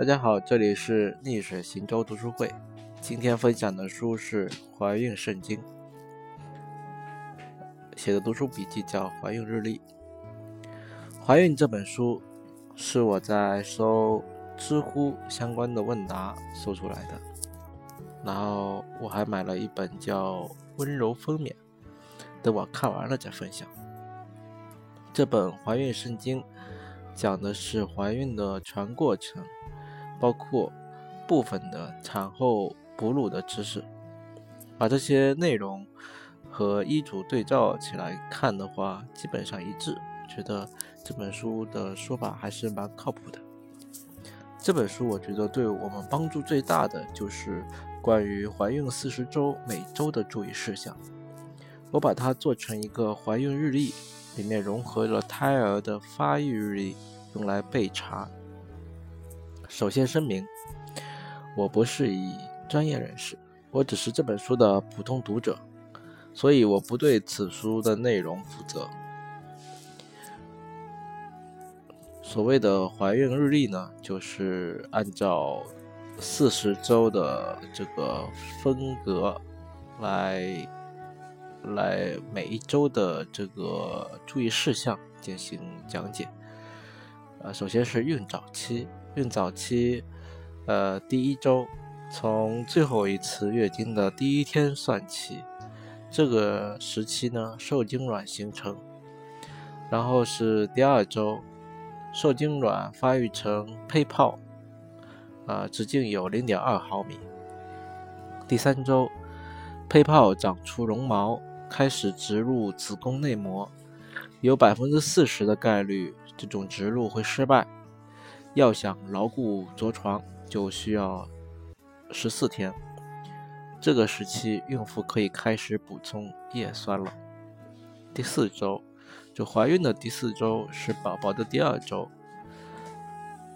大家好，这里是逆水行舟读书会。今天分享的书是《怀孕圣经》，写的读书笔记叫《怀孕日历》。怀孕这本书是我在搜知乎相关的问答搜出来的，然后我还买了一本叫《温柔分娩》，等我看完了再分享。这本《怀孕圣经》讲的是怀孕的全过程。包括部分的产后哺乳的知识，把这些内容和医嘱对照起来看的话，基本上一致。觉得这本书的说法还是蛮靠谱的。这本书我觉得对我们帮助最大的就是关于怀孕四十周每周的注意事项。我把它做成一个怀孕日历，里面融合了胎儿的发育日历，用来备查。首先声明，我不是以专业人士，我只是这本书的普通读者，所以我不对此书的内容负责。所谓的怀孕日历呢，就是按照四十周的这个分隔来来每一周的这个注意事项进行讲解。呃，首先是孕早期。孕早期，呃，第一周从最后一次月经的第一天算起，这个时期呢，受精卵形成。然后是第二周，受精卵发育成胚泡，啊，直径有零点二毫米。第三周，胚泡长出绒毛，开始植入子宫内膜，有百分之四十的概率，这种植入会失败。要想牢固着床，就需要十四天。这个时期，孕妇可以开始补充叶酸了。第四周，就怀孕的第四周是宝宝的第二周。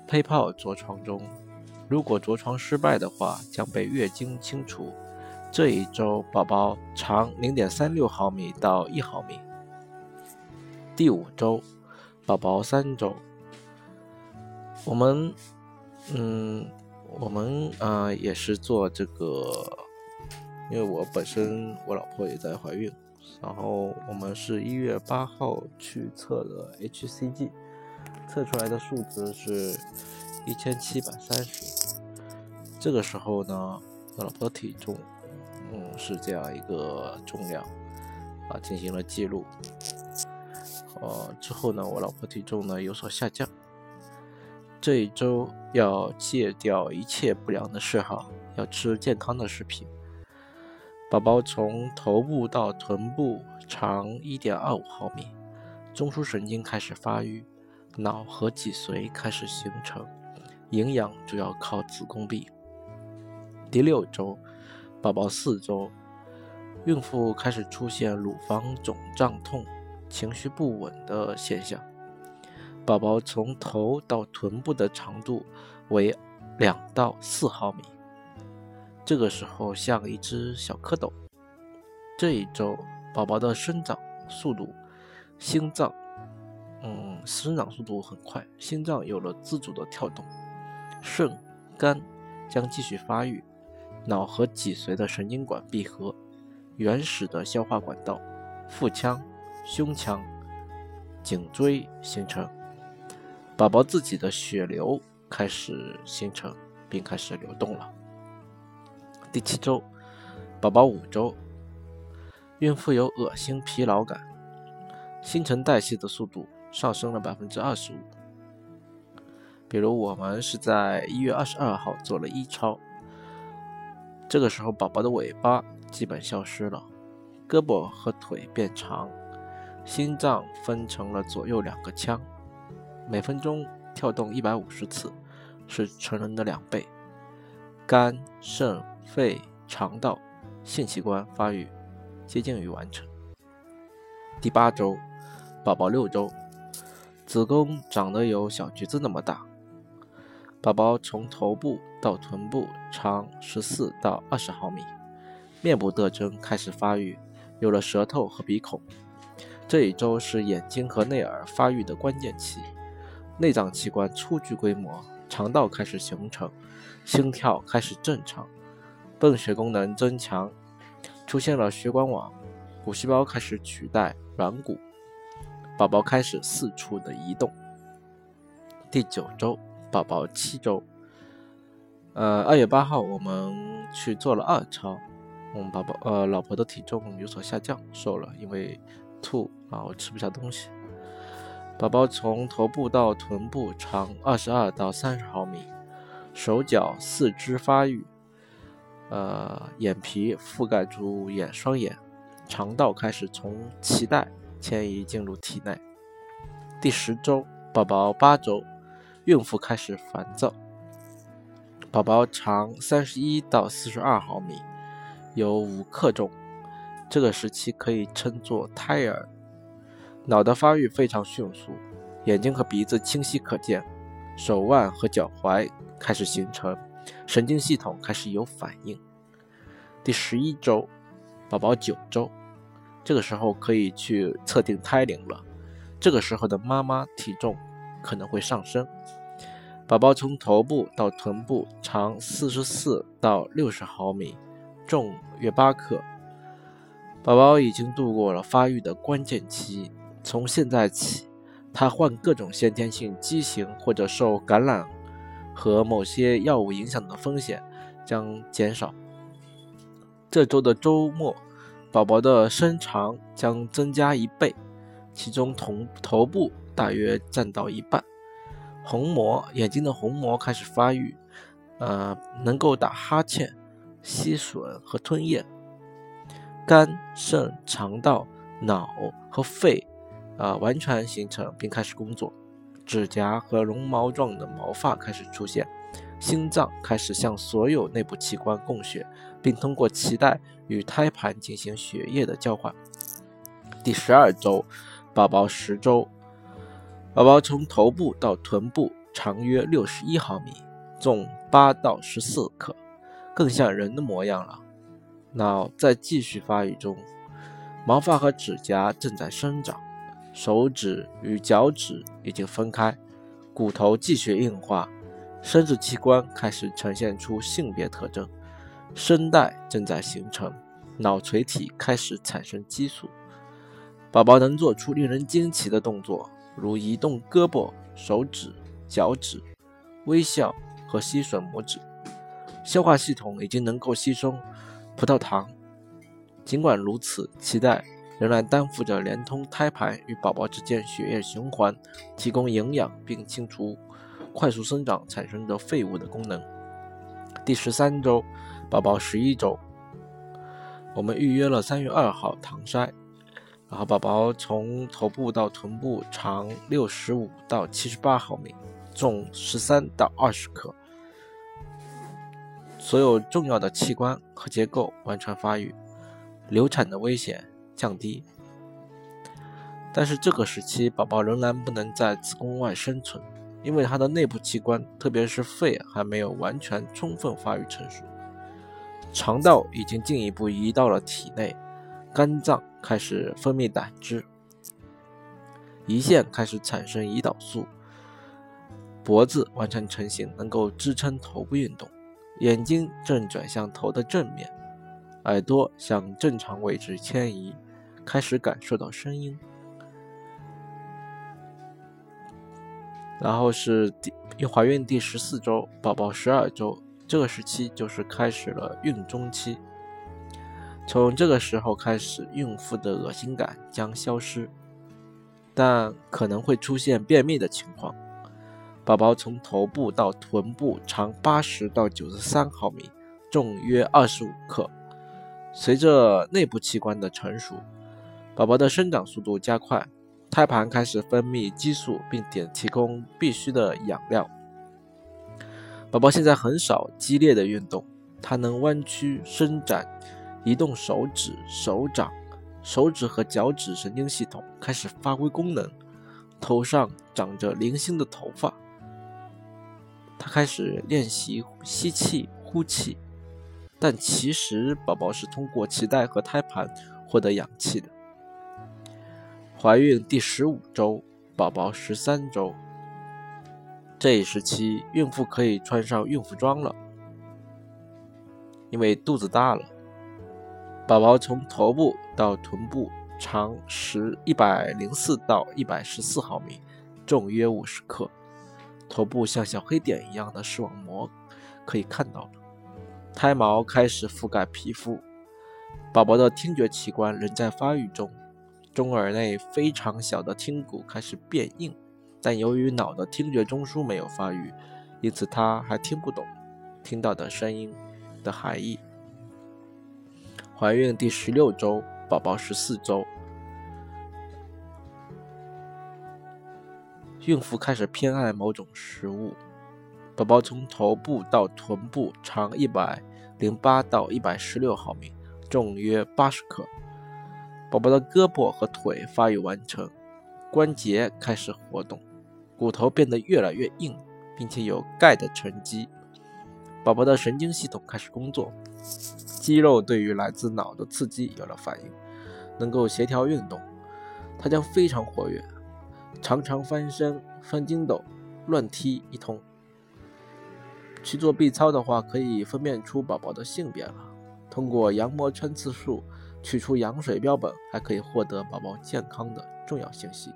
胚泡着床中，如果着床失败的话，将被月经清除。这一周，宝宝长零点三六毫米到一毫米。第五周，宝宝三周。我们，嗯，我们啊也是做这个，因为我本身我老婆也在怀孕，然后我们是一月八号去测的 HCG，测出来的数值是一千七百三十，这个时候呢，我老婆体重，嗯，是这样一个重量，啊，进行了记录，呃，之后呢，我老婆体重呢有所下降。这一周要戒掉一切不良的嗜好，要吃健康的食品。宝宝从头部到臀部长一点二五毫米，中枢神经开始发育，脑和脊髓开始形成，营养主要靠子宫壁。第六周，宝宝四周，孕妇开始出现乳房肿胀痛、情绪不稳的现象。宝宝从头到臀部的长度为两到四毫米，这个时候像一只小蝌蚪。这一周，宝宝的生长速度，心脏，嗯，生长速度很快，心脏有了自主的跳动，肾、肝将继续发育，脑和脊髓的神经管闭合，原始的消化管道，腹腔、胸腔、颈椎形成。宝宝自己的血流开始形成，并开始流动了。第七周，宝宝五周，孕妇有恶心、疲劳感，新陈代谢的速度上升了百分之二十五。比如我们是在一月二十二号做了一超，这个时候宝宝的尾巴基本消失了，胳膊和腿变长，心脏分成了左右两个腔。每分钟跳动一百五十次，是成人的两倍。肝、肾、肺、肠道、性器官发育接近于完成。第八周，宝宝六周，子宫长得有小橘子那么大。宝宝从头部到臀部长十四到二十毫米，面部特征开始发育，有了舌头和鼻孔。这一周是眼睛和内耳发育的关键期。内脏器官初具规模，肠道开始形成，心跳开始正常，泵血功能增强，出现了血管网，骨细胞开始取代软骨，宝宝开始四处的移动。第九周，宝宝七周，呃，二月八号我们去做了二超，我们宝宝呃老婆的体重有所下降，瘦了，因为吐啊，我吃不下东西。宝宝从头部到臀部长二十二到三十毫米，手脚四肢发育，呃，眼皮覆盖住眼双眼，肠道开始从脐带迁移进入体内。第十周，宝宝八周，孕妇开始烦躁。宝宝长三十一到四十二毫米，有五克重，这个时期可以称作胎儿。脑的发育非常迅速，眼睛和鼻子清晰可见，手腕和脚踝开始形成，神经系统开始有反应。第十一周，宝宝九周，这个时候可以去测定胎龄了。这个时候的妈妈体重可能会上升。宝宝从头部到臀部长四十四到六十毫米，重约八克。宝宝已经度过了发育的关键期。从现在起，他患各种先天性畸形或者受感染和某些药物影响的风险将减少。这周的周末，宝宝的身长将增加一倍，其中头头部大约占到一半。虹膜眼睛的虹膜开始发育，呃，能够打哈欠、吸吮和吞咽。肝、肾、肠道、脑和肺。啊，完全形成并开始工作，指甲和绒毛状的毛发开始出现，心脏开始向所有内部器官供血，并通过脐带与胎盘进行血液的交换。第十二周，宝宝十周，宝宝从头部到臀部长约六十一毫米，重八到十四克，更像人的模样了。脑在继续发育中，毛发和指甲正在生长。手指与脚趾已经分开，骨头继续硬化，生殖器官开始呈现出性别特征，声带正在形成，脑垂体开始产生激素。宝宝能做出令人惊奇的动作，如移动胳膊、手指、脚趾，微笑和吸吮拇指。消化系统已经能够吸收葡萄糖，尽管如此，脐带。仍然担负着连通胎盘与宝宝之间血液循环、提供营养并清除快速生长产生的废物的功能。第十三周，宝宝十一周，我们预约了三月二号唐筛，然后宝宝从头部到臀部长六十五到七十八毫米，重十三到二十克，所有重要的器官和结构完全发育，流产的危险。降低，但是这个时期宝宝仍然不能在子宫外生存，因为它的内部器官，特别是肺还没有完全充分发育成熟。肠道已经进一步移到了体内，肝脏开始分泌胆汁，胰腺开始产生胰岛素，脖子完全成型，能够支撑头部运动，眼睛正转向头的正面，耳朵向正常位置迁移。开始感受到声音，然后是第怀孕第十四周，宝宝十二周，这个时期就是开始了孕中期。从这个时候开始，孕妇的恶心感将消失，但可能会出现便秘的情况。宝宝从头部到臀部长八十到九十三毫米，重约二十五克。随着内部器官的成熟。宝宝的生长速度加快，胎盘开始分泌激素，并点提供必需的养料。宝宝现在很少激烈的运动，他能弯曲、伸展、移动手指、手掌，手指和脚趾神经系统开始发挥功能。头上长着零星的头发，他开始练习吸气、呼气，但其实宝宝是通过脐带和胎盘获得氧气的。怀孕第十五周，宝宝十三周，这一时期，孕妇可以穿上孕妇装了，因为肚子大了。宝宝从头部到臀部长十一百零四到一百十四毫米，重约五十克。头部像小黑点一样的视网膜可以看到了，胎毛开始覆盖皮肤。宝宝的听觉器官仍在发育中，中耳内非常小的听骨开始变硬，但由于脑的听觉中枢没有发育，因此他还听不懂听到的声音的含义。怀孕第十六周，宝宝十四周。孕妇开始偏爱某种食物。宝宝从头部到臀部长一百零八到一百十六毫米，重约八十克。宝宝的胳膊和腿发育完成，关节开始活动，骨头变得越来越硬，并且有钙的沉积。宝宝的神经系统开始工作，肌肉对于来自脑的刺激有了反应，能够协调运动，他将非常活跃。常常翻身、翻筋斗、乱踢一通。去做 B 超的话，可以分辨出宝宝的性别了。通过羊膜穿刺术取出羊水标本，还可以获得宝宝健康的重要信息。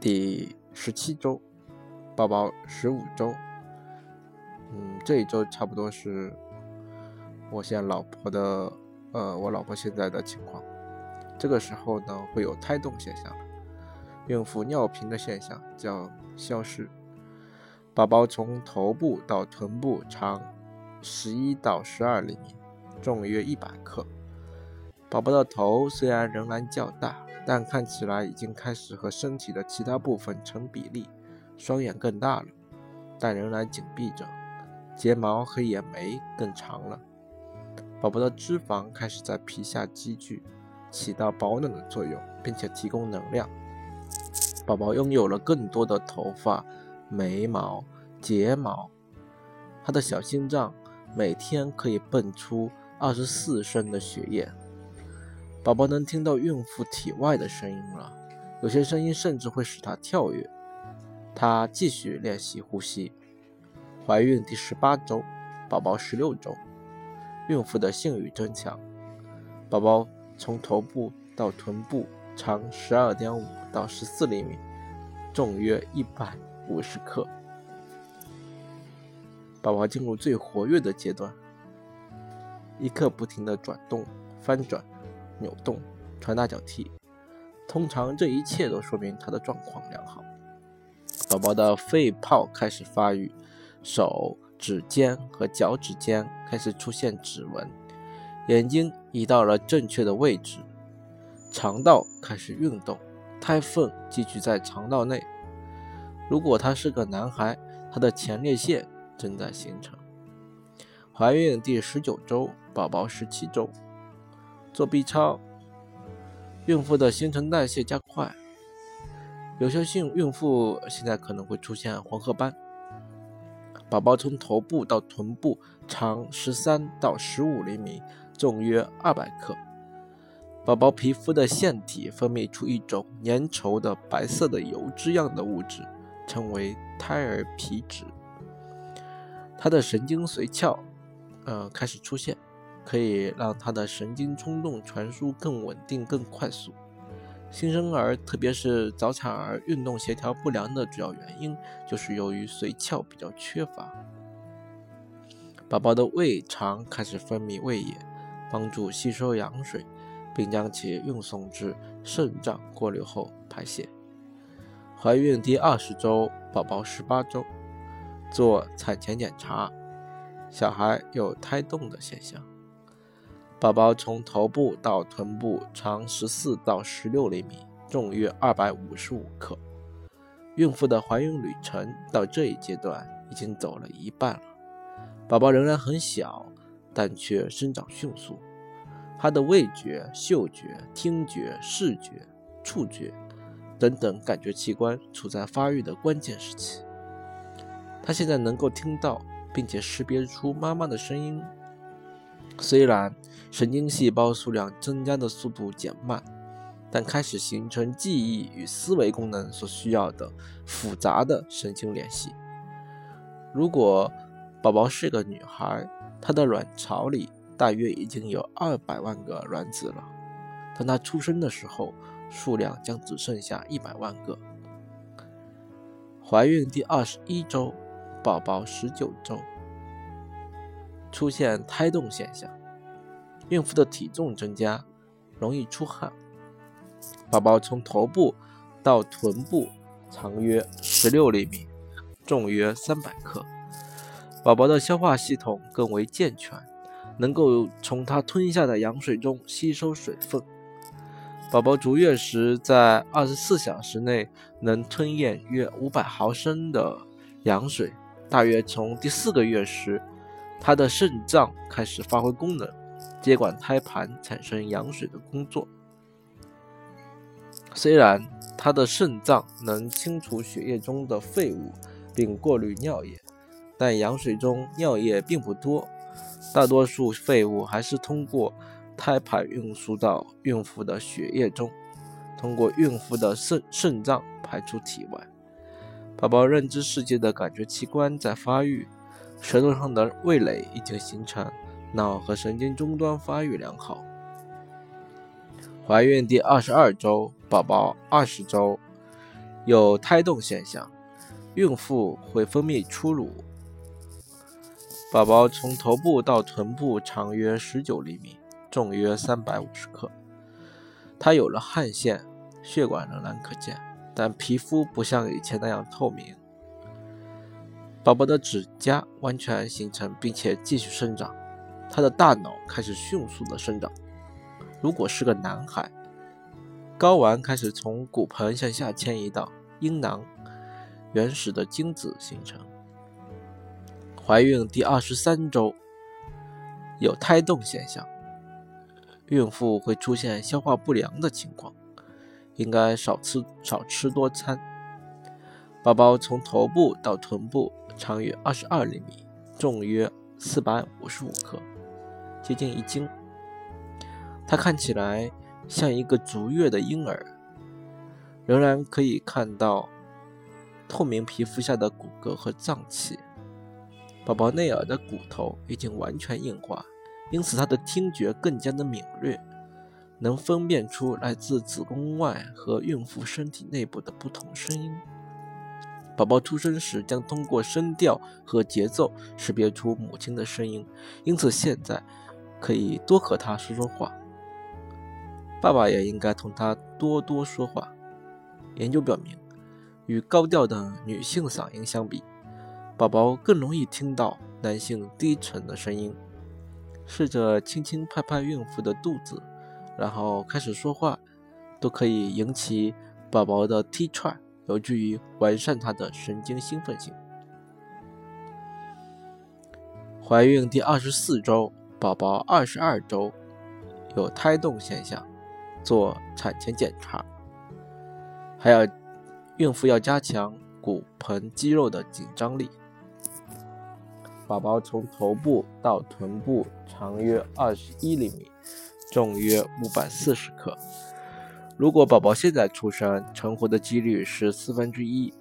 第十七周，宝宝十五周。嗯，这一周差不多是我现在老婆的，呃，我老婆现在的情况。这个时候呢，会有胎动现象，孕妇尿频的现象将消失。宝宝从头部到臀部长十一到十二厘米，重约一百克。宝宝的头虽然仍然较大，但看起来已经开始和身体的其他部分成比例，双眼更大了，但仍然紧闭着，睫毛和眼眉更长了。宝宝的脂肪开始在皮下积聚。起到保暖的作用，并且提供能量。宝宝拥有了更多的头发、眉毛、睫毛。他的小心脏每天可以蹦出二十四升的血液。宝宝能听到孕妇体外的声音了，有些声音甚至会使他跳跃。他继续练习呼吸。怀孕第十八周，宝宝十六周，孕妇的性欲增强。宝宝。从头部到臀部长十二点五到十四厘米，重约一百五十克。宝宝进入最活跃的阶段，一刻不停的转动、翻转、扭动、传大脚踢。通常这一切都说明他的状况良好。宝宝的肺泡开始发育，手指尖和脚趾尖开始出现指纹。眼睛移到了正确的位置，肠道开始运动，胎粪积聚在肠道内。如果他是个男孩，他的前列腺正在形成。怀孕第十九周，宝宝十七周，做 B 超，孕妇的新陈代谢加快，有些性孕妇现在可能会出现黄褐斑。宝宝从头部到臀部长十三到十五厘米。重约二百克。宝宝皮肤的腺体分泌出一种粘稠的白色的油脂样的物质，称为胎儿皮脂。他的神经髓鞘，呃，开始出现，可以让他的神经冲动传输更稳定、更快速。新生儿，特别是早产儿，运动协调不良的主要原因就是由于髓鞘比较缺乏。宝宝的胃肠开始分泌胃液。帮助吸收羊水，并将其运送至肾脏过滤后排泄。怀孕第二十周，宝宝十八周，做产前检查，小孩有胎动的现象。宝宝从头部到臀部长十四到十六厘米，重约二百五十五克。孕妇的怀孕旅程到这一阶段已经走了一半了，宝宝仍然很小。但却生长迅速，他的味觉、嗅觉、听觉、视觉、触觉等等感觉器官处在发育的关键时期。他现在能够听到并且识别出妈妈的声音，虽然神经细胞数量增加的速度减慢，但开始形成记忆与思维功能所需要的复杂的神经联系。如果宝宝是个女孩，她的卵巢里大约已经有二百万个卵子了。当她出生的时候，数量将只剩下一百万个。怀孕第二十一周，宝宝十九周，出现胎动现象，孕妇的体重增加，容易出汗。宝宝从头部到臀部长约十六厘米，重约三百克。宝宝的消化系统更为健全，能够从他吞下的羊水中吸收水分。宝宝足月时，在二十四小时内能吞咽约五百毫升的羊水。大约从第四个月时，他的肾脏开始发挥功能，接管胎盘产生羊水的工作。虽然他的肾脏能清除血液中的废物并过滤尿液，但羊水中尿液并不多，大多数废物还是通过胎盘运输到孕妇的血液中，通过孕妇的肾肾脏排出体外。宝宝认知世界的感觉器官在发育，舌头上的味蕾已经形成，脑和神经终端发育良好。怀孕第二十二周，宝宝二十周，有胎动现象，孕妇会分泌初乳。宝宝从头部到臀部长约十九厘米，重约三百五十克。他有了汗腺，血管仍然可见，但皮肤不像以前那样透明。宝宝的指甲完全形成，并且继续生长。他的大脑开始迅速的生长。如果是个男孩，睾丸开始从骨盆向下迁移到阴囊，原始的精子形成。怀孕第二十三周，有胎动现象，孕妇会出现消化不良的情况，应该少吃少吃多餐。宝宝从头部到臀部长约二十二厘米，重约四百五十五克，接近一斤。他看起来像一个足月的婴儿，仍然可以看到透明皮肤下的骨骼和脏器。宝宝内耳的骨头已经完全硬化，因此他的听觉更加的敏锐，能分辨出来自子宫外和孕妇身体内部的不同声音。宝宝出生时将通过声调和节奏识别出母亲的声音，因此现在可以多和他说说话。爸爸也应该同他多多说话。研究表明，与高调的女性嗓音相比，宝宝更容易听到男性低沉的声音。试着轻轻拍拍孕妇的肚子，然后开始说话，都可以引起宝宝的踢踹，有助于完善他的神经兴奋性。怀孕第二十四周，宝宝二十二周，有胎动现象。做产前检查，还要孕妇要加强骨盆肌肉的紧张力。宝宝从头部到臀部长约二十一厘米，重约五百四十克。如果宝宝现在出生，成活的几率是四分之一。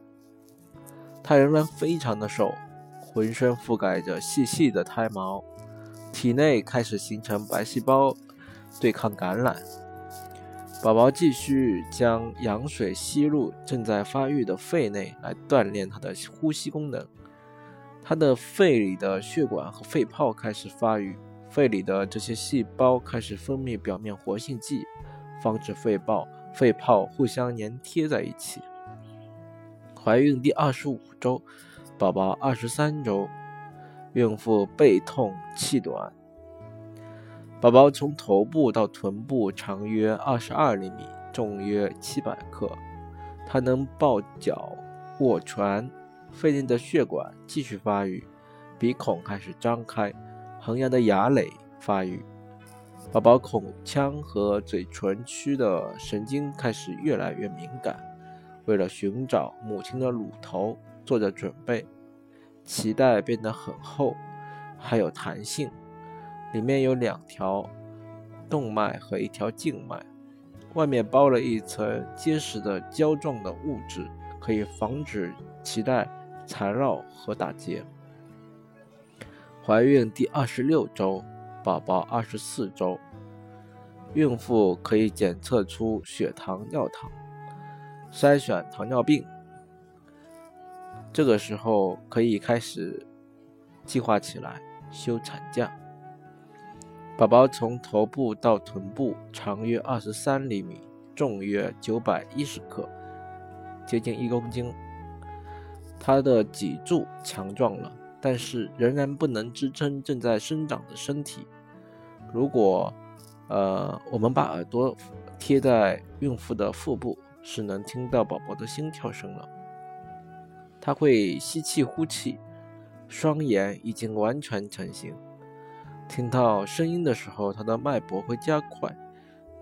他仍然非常的瘦，浑身覆盖着细细的胎毛，体内开始形成白细胞，对抗感染。宝宝继续将羊水吸入正在发育的肺内，来锻炼他的呼吸功能。他的肺里的血管和肺泡开始发育，肺里的这些细胞开始分泌表面活性剂，防止肺泡肺泡互相粘贴在一起。怀孕第二十五周，宝宝二十三周，孕妇背痛气短。宝宝从头部到臀部长约二十二厘米，重约七百克。他能抱脚、卧床，肺内的血管继续发育，鼻孔开始张开，恒牙的牙蕾发育。宝宝口腔和嘴唇区的神经开始越来越敏感，为了寻找母亲的乳头做着准备。脐带变得很厚，还有弹性。里面有两条动脉和一条静脉，外面包了一层结实的胶状的物质，可以防止脐带缠绕和打结。怀孕第二十六周，宝宝二十四周，孕妇可以检测出血糖、尿糖，筛选糖尿病。这个时候可以开始计划起来休产假。宝宝从头部到臀部长约二十三厘米，重约九百一十克，接近一公斤。他的脊柱强壮了，但是仍然不能支撑正在生长的身体。如果，呃，我们把耳朵贴在孕妇的腹部，是能听到宝宝的心跳声了。他会吸气呼气，双眼已经完全成型。听到声音的时候，他的脉搏会加快，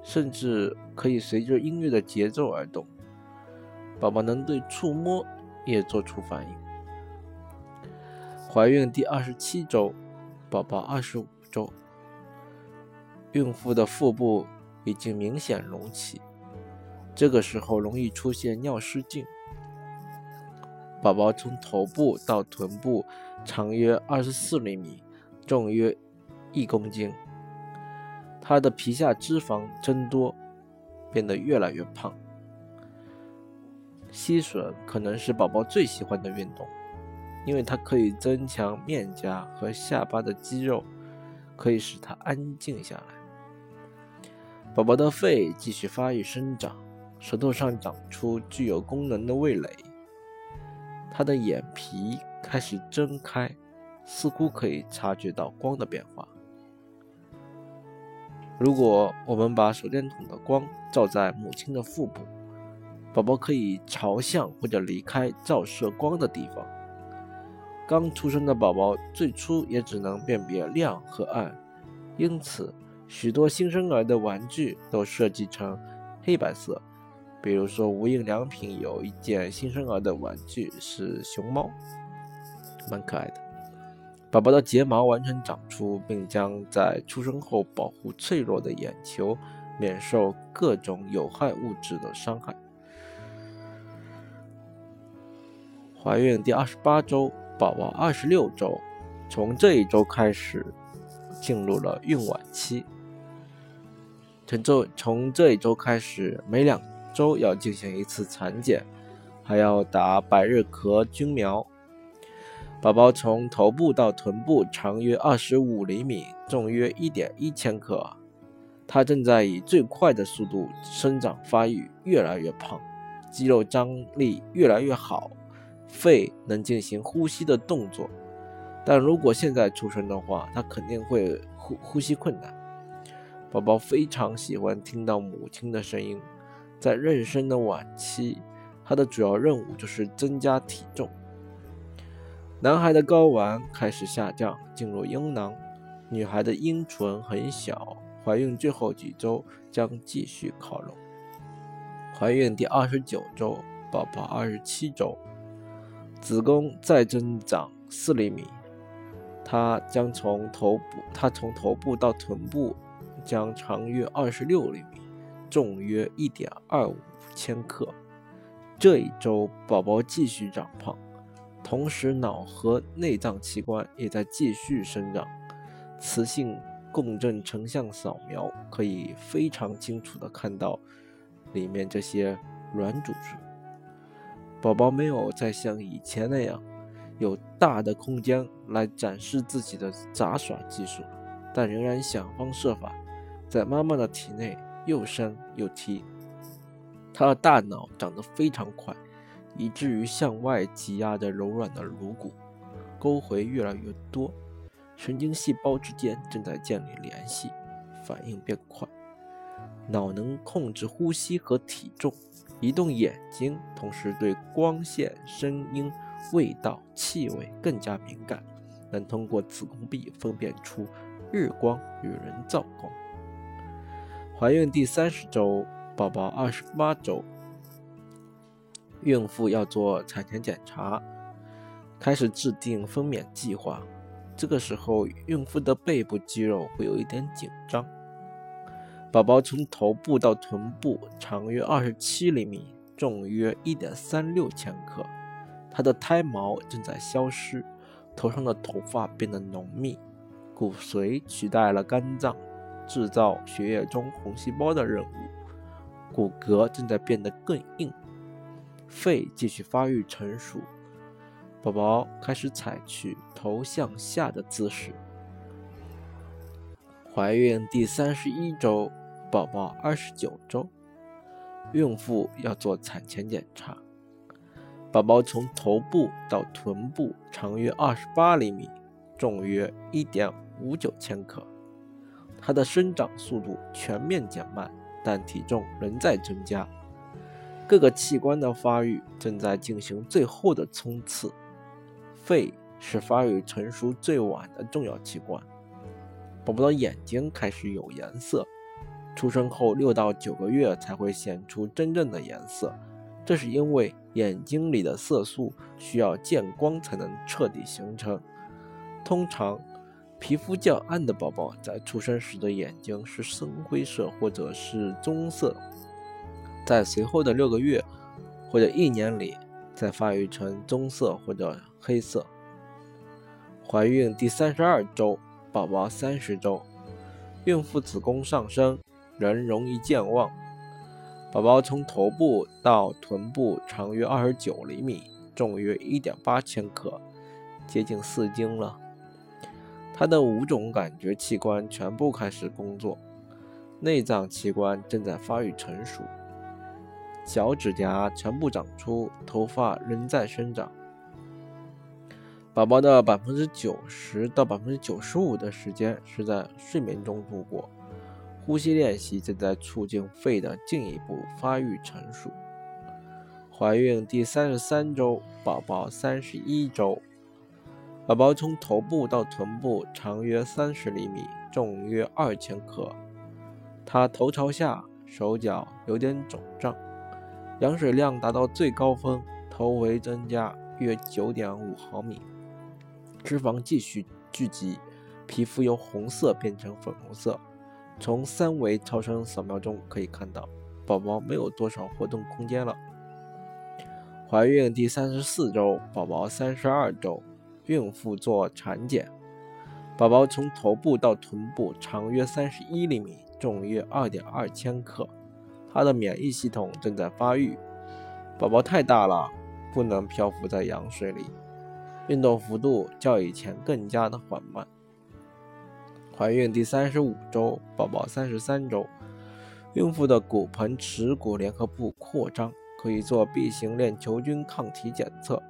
甚至可以随着音乐的节奏而动。宝宝能对触摸也做出反应。怀孕第二十七周，宝宝二十五周，孕妇的腹部已经明显隆起，这个时候容易出现尿失禁。宝宝从头部到臀部长约二十四厘米，重约。一公斤，他的皮下脂肪增多，变得越来越胖。吸吮可能是宝宝最喜欢的运动，因为它可以增强面颊和下巴的肌肉，可以使它安静下来。宝宝的肺继续发育生长，舌头上长出具有功能的味蕾，他的眼皮开始睁开，似乎可以察觉到光的变化。如果我们把手电筒的光照在母亲的腹部，宝宝可以朝向或者离开照射光的地方。刚出生的宝宝最初也只能辨别亮和暗，因此许多新生儿的玩具都设计成黑白色。比如说，无印良品有一件新生儿的玩具是熊猫，蛮可爱的。宝宝的睫毛完全长出，并将在出生后保护脆弱的眼球免受各种有害物质的伤害。怀孕第二十八周，宝宝二十六周，从这一周开始进入了孕晚期。从这从这一周开始，每两周要进行一次产检，还要打百日咳菌苗。宝宝从头部到臀部长约二十五厘米，重约一点一千克。他正在以最快的速度生长发育，越来越胖，肌肉张力越来越好，肺能进行呼吸的动作。但如果现在出生的话，他肯定会呼呼吸困难。宝宝非常喜欢听到母亲的声音。在妊娠的晚期，他的主要任务就是增加体重。男孩的睾丸开始下降，进入阴囊；女孩的阴唇很小。怀孕最后几周将继续靠拢。怀孕第二十九周，宝宝二十七周，子宫再增长四厘米，它将从头部，它从头部到臀部将长约二十六厘米，重约一点二五千克。这一周，宝宝继续长胖。同时，脑和内脏器官也在继续生长。磁性共振成像扫描可以非常清楚地看到里面这些软组织。宝宝没有再像以前那样有大的空间来展示自己的杂耍技术，但仍然想方设法在妈妈的体内又伸又踢。他的大脑长得非常快。以至于向外挤压着柔软的颅骨，沟回越来越多，神经细胞之间正在建立联系，反应变快。脑能控制呼吸和体重，移动眼睛，同时对光线、声音、味道、气味更加敏感，能通过子宫壁分辨出日光与人造光。怀孕第三十周，宝宝二十八周。孕妇要做产前检查，开始制定分娩计划。这个时候，孕妇的背部肌肉会有一点紧张。宝宝从头部到臀部长约二十七厘米，重约一点三六千克。他的胎毛正在消失，头上的头发变得浓密，骨髓取代了肝脏制造血液中红细胞的任务，骨骼正在变得更硬，肺继续发育成熟。宝宝开始采取头向下的姿势。怀孕第三十一周。宝宝二十九周，孕妇要做产前检查。宝宝从头部到臀部长约二十八厘米，重约一点五九千克。他的生长速度全面减慢，但体重仍在增加。各个器官的发育正在进行最后的冲刺。肺是发育成熟最晚的重要器官。宝宝的眼睛开始有颜色。出生后六到九个月才会显出真正的颜色，这是因为眼睛里的色素需要见光才能彻底形成。通常，皮肤较暗的宝宝在出生时的眼睛是深灰色或者是棕色，在随后的六个月或者一年里再发育成棕色或者黑色。怀孕第三十二周，宝宝三十周，孕妇子宫上升。人容易健忘。宝宝从头部到臀部长约二十九厘米，重约一点八千克，接近四斤了。他的五种感觉器官全部开始工作，内脏器官正在发育成熟，脚趾甲全部长出，头发仍在生长。宝宝的百分之九十到百分之九十五的时间是在睡眠中度过。呼吸练习正在促进肺的进一步发育成熟。怀孕第三十三周，宝宝三十一周，宝宝从头部到臀部长约三十厘米，重约二千克。他头朝下，手脚有点肿胀，羊水量达到最高峰，头围增加约九点五毫米，脂肪继续聚集，皮肤由红色变成粉红色。从三维超声扫描中可以看到，宝宝没有多少活动空间了。怀孕第三十四周，宝宝三十二周，孕妇做产检。宝宝从头部到臀部长约三十一厘米，重约二点二千克。他的免疫系统正在发育。宝宝太大了，不能漂浮在羊水里，运动幅度较以前更加的缓慢。怀孕第三十五周，宝宝三十三周，孕妇的骨盆耻骨联合部扩张，可以做 B 型链球菌抗体检测。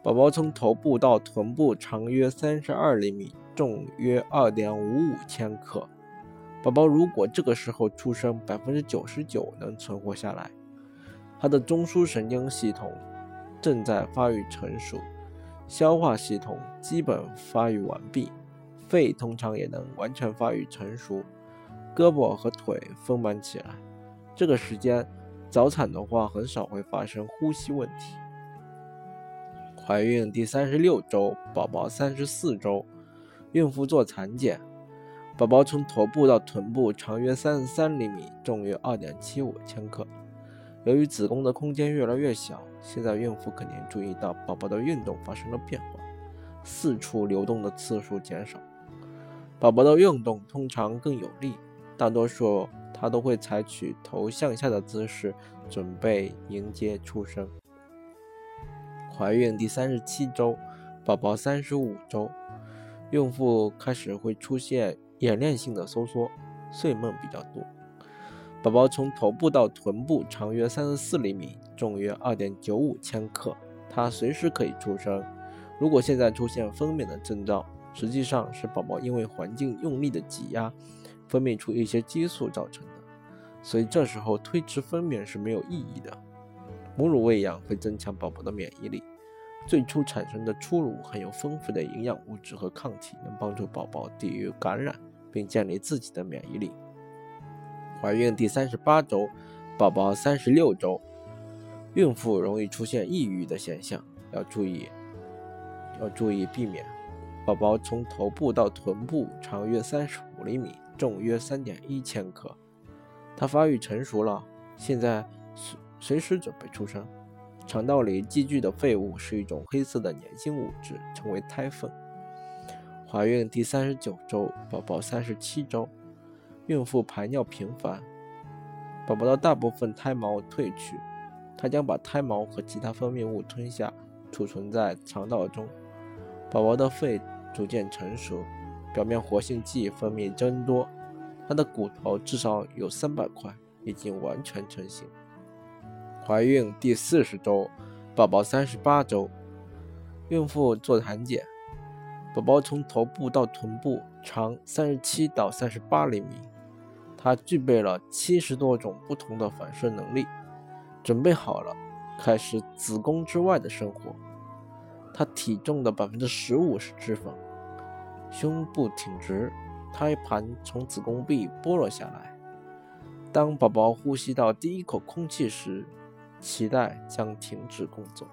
宝宝从头部到臀部长约三十二厘米，重约二点五五千克。宝宝如果这个时候出生，百分之九十九能存活下来。他的中枢神经系统正在发育成熟，消化系统基本发育完毕。肺通常也能完全发育成熟，胳膊和腿丰满起来。这个时间早产的话，很少会发生呼吸问题。怀孕第三十六周，宝宝三十四周，孕妇做产检。宝宝从头部到臀部长约三十三厘米，重约二点七五千克。由于子宫的空间越来越小，现在孕妇肯定注意到宝宝的运动发生了变化，四处流动的次数减少。宝宝的运动通常更有力，大多数他都会采取头向下的姿势，准备迎接出生。怀孕第三十七周，宝宝三十五周，孕妇开始会出现演练性的收缩，睡梦比较多。宝宝从头部到臀部长约三十四厘米，重约二点九五千克，他随时可以出生。如果现在出现分娩的征兆，实际上是宝宝因为环境用力的挤压，分泌出一些激素造成的，所以这时候推迟分娩是没有意义的。母乳喂养会增强宝宝的免疫力，最初产生的初乳含有丰富的营养物质和抗体，能帮助宝宝抵御感染，并建立自己的免疫力。怀孕第三十八周，宝宝三十六周，孕妇容易出现抑郁的现象，要注意，要注意避免。宝宝从头部到臀部长约三十五厘米，重约三点一千克。它发育成熟了，现在随随时准备出生。肠道里积聚的废物是一种黑色的粘性物质，称为胎粪。怀孕第三十九周，宝宝三十七周，孕妇排尿频繁，宝宝的大部分胎毛褪去，它将把胎毛和其他分泌物吞下，储存在肠道中。宝宝的肺逐渐成熟，表面活性剂分泌增多，他的骨头至少有三百块，已经完全成型。怀孕第四十周，宝宝三十八周，孕妇做产检，宝宝从头部到臀部长三十七到三十八厘米，他具备了七十多种不同的反射能力，准备好了开始子宫之外的生活。他体重的百分之十五是脂肪，胸部挺直，胎盘从子宫壁剥落下来。当宝宝呼吸到第一口空气时，脐带将停止工作。